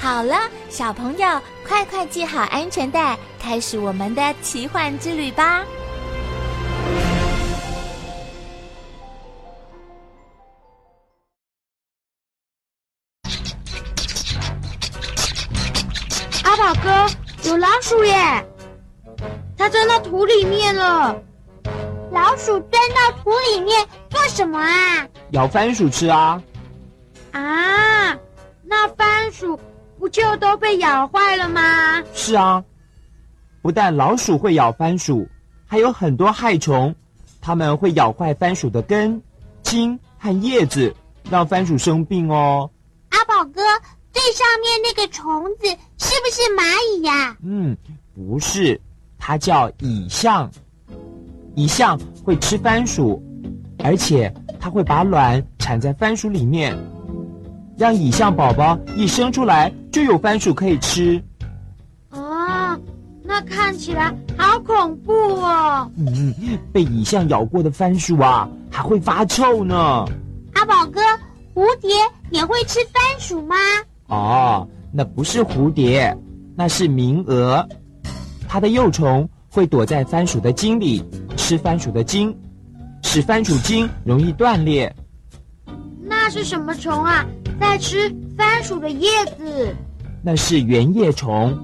好了，小朋友，快快系好安全带，开始我们的奇幻之旅吧！阿宝哥，有老鼠耶！它钻到土里面了。老鼠钻到土里面做什么啊？咬番薯吃啊！啊，那番薯不就都被咬坏了吗？是啊，不但老鼠会咬番薯，还有很多害虫，它们会咬坏番薯的根、茎和叶子，让番薯生病哦。阿宝哥，最上面那个虫子是不是蚂蚁呀？嗯，不是，它叫蚁象。蚁象会吃番薯，而且它会把卵产在番薯里面，让蚁象宝宝一生出来就有番薯可以吃。哦，那看起来好恐怖哦！嗯，被蚁象咬过的番薯啊，还会发臭呢。阿宝哥，蝴蝶也会吃番薯吗？哦，那不是蝴蝶，那是鸣蛾，它的幼虫会躲在番薯的茎里。吃番薯的茎，使番薯茎容易断裂。那是什么虫啊？在吃番薯的叶子？那是圆叶虫。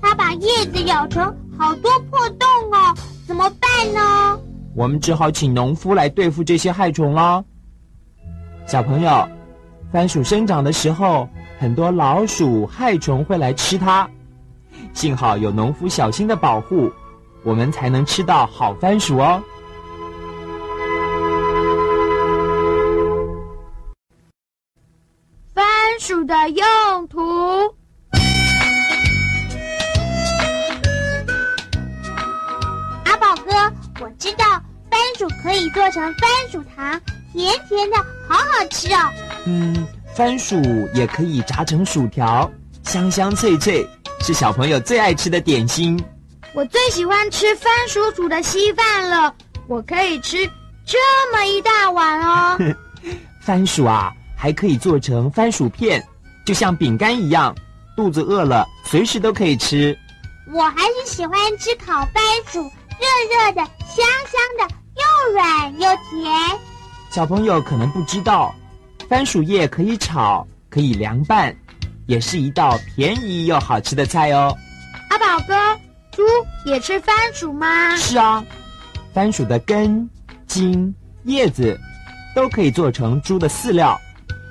它把叶子咬成好多破洞哦，怎么办呢？我们只好请农夫来对付这些害虫了。小朋友，番薯生长的时候，很多老鼠、害虫会来吃它，幸好有农夫小心的保护。我们才能吃到好番薯哦。薯的用途，阿宝哥，我知道番薯可以做成番薯糖，甜甜的，好好吃哦。嗯，番薯也可以炸成薯条，香香脆脆，是小朋友最爱吃的点心。我最喜欢吃番薯煮的稀饭了，我可以吃这么一大碗哦。番薯啊，还可以做成番薯片，就像饼干一样，肚子饿了随时都可以吃。我还是喜欢吃烤番薯，热热的，香香的，又软又甜。小朋友可能不知道，番薯叶可以炒，可以凉拌，也是一道便宜又好吃的菜哦。阿宝哥。猪也吃番薯吗？是啊，番薯的根、茎、叶子都可以做成猪的饲料。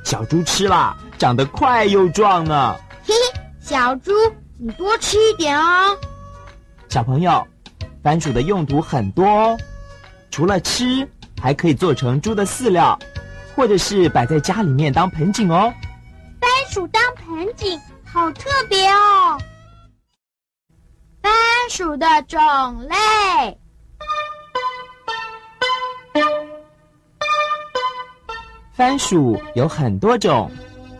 小猪吃了，长得快又壮呢。嘿嘿，小猪，你多吃一点哦。小朋友，番薯的用途很多哦，除了吃，还可以做成猪的饲料，或者是摆在家里面当盆景哦。番薯当盆景，好特别哦。番薯的种类，番薯有很多种，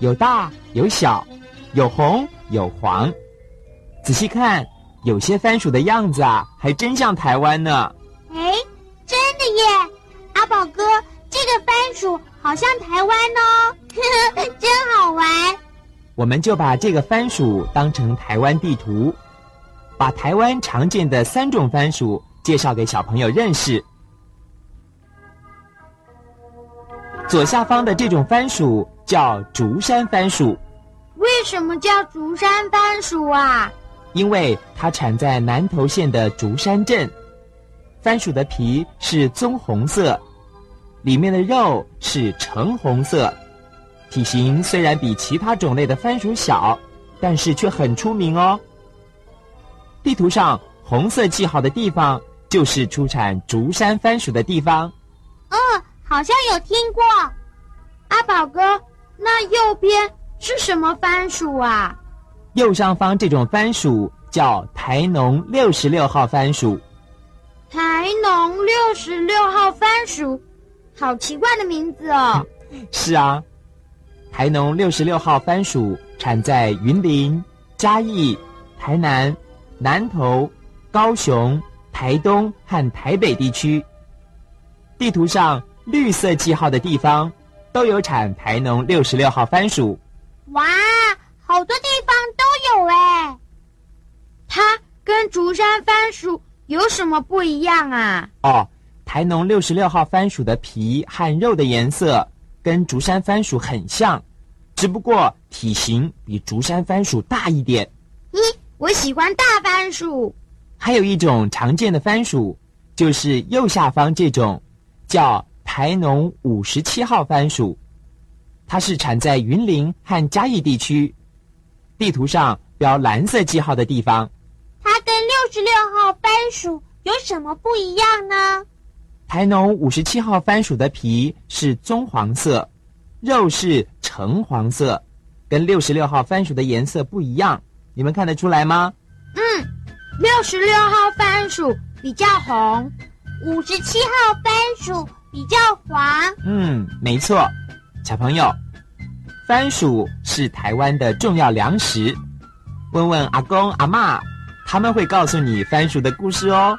有大有小，有红有黄。仔细看，有些番薯的样子啊，还真像台湾呢。哎，真的耶！阿宝哥，这个番薯好像台湾哦，真好玩。我们就把这个番薯当成台湾地图。把台湾常见的三种番薯介绍给小朋友认识。左下方的这种番薯叫竹山番薯。为什么叫竹山番薯啊？因为它产在南投县的竹山镇。番薯的皮是棕红色，里面的肉是橙红色。体型虽然比其他种类的番薯小，但是却很出名哦。地图上红色记号的地方，就是出产竹山番薯的地方。嗯，好像有听过。阿宝哥，那右边是什么番薯啊？右上方这种番薯叫台农六十六号番薯。台农六十六号番薯，好奇怪的名字哦。是啊，台农六十六号番薯产在云林、嘉义、台南、南投、高雄、台东和台北地区。地图上绿色记号的地方，都有产台农六十六号番薯。哇，好多地方都有哎！它跟竹山番薯有什么不一样啊？哦，台农六十六号番薯的皮和肉的颜色跟竹山番薯很像，只不过体型比竹山番薯大一点。咦，我喜欢大番薯。还有一种常见的番薯，就是右下方这种，叫台农五十七号番薯，它是产在云林和嘉义地区。地图上标蓝色记号的地方。它跟六十六号番薯有什么不一样呢？台农五十七号番薯的皮是棕黄色，肉是橙黄色，跟六十六号番薯的颜色不一样。你们看得出来吗？嗯，六十六号番薯比较红，五十七号番薯比较滑。嗯，没错。小朋友，番薯是台湾的重要粮食。问问阿公阿妈。他们会告诉你番薯的故事哦。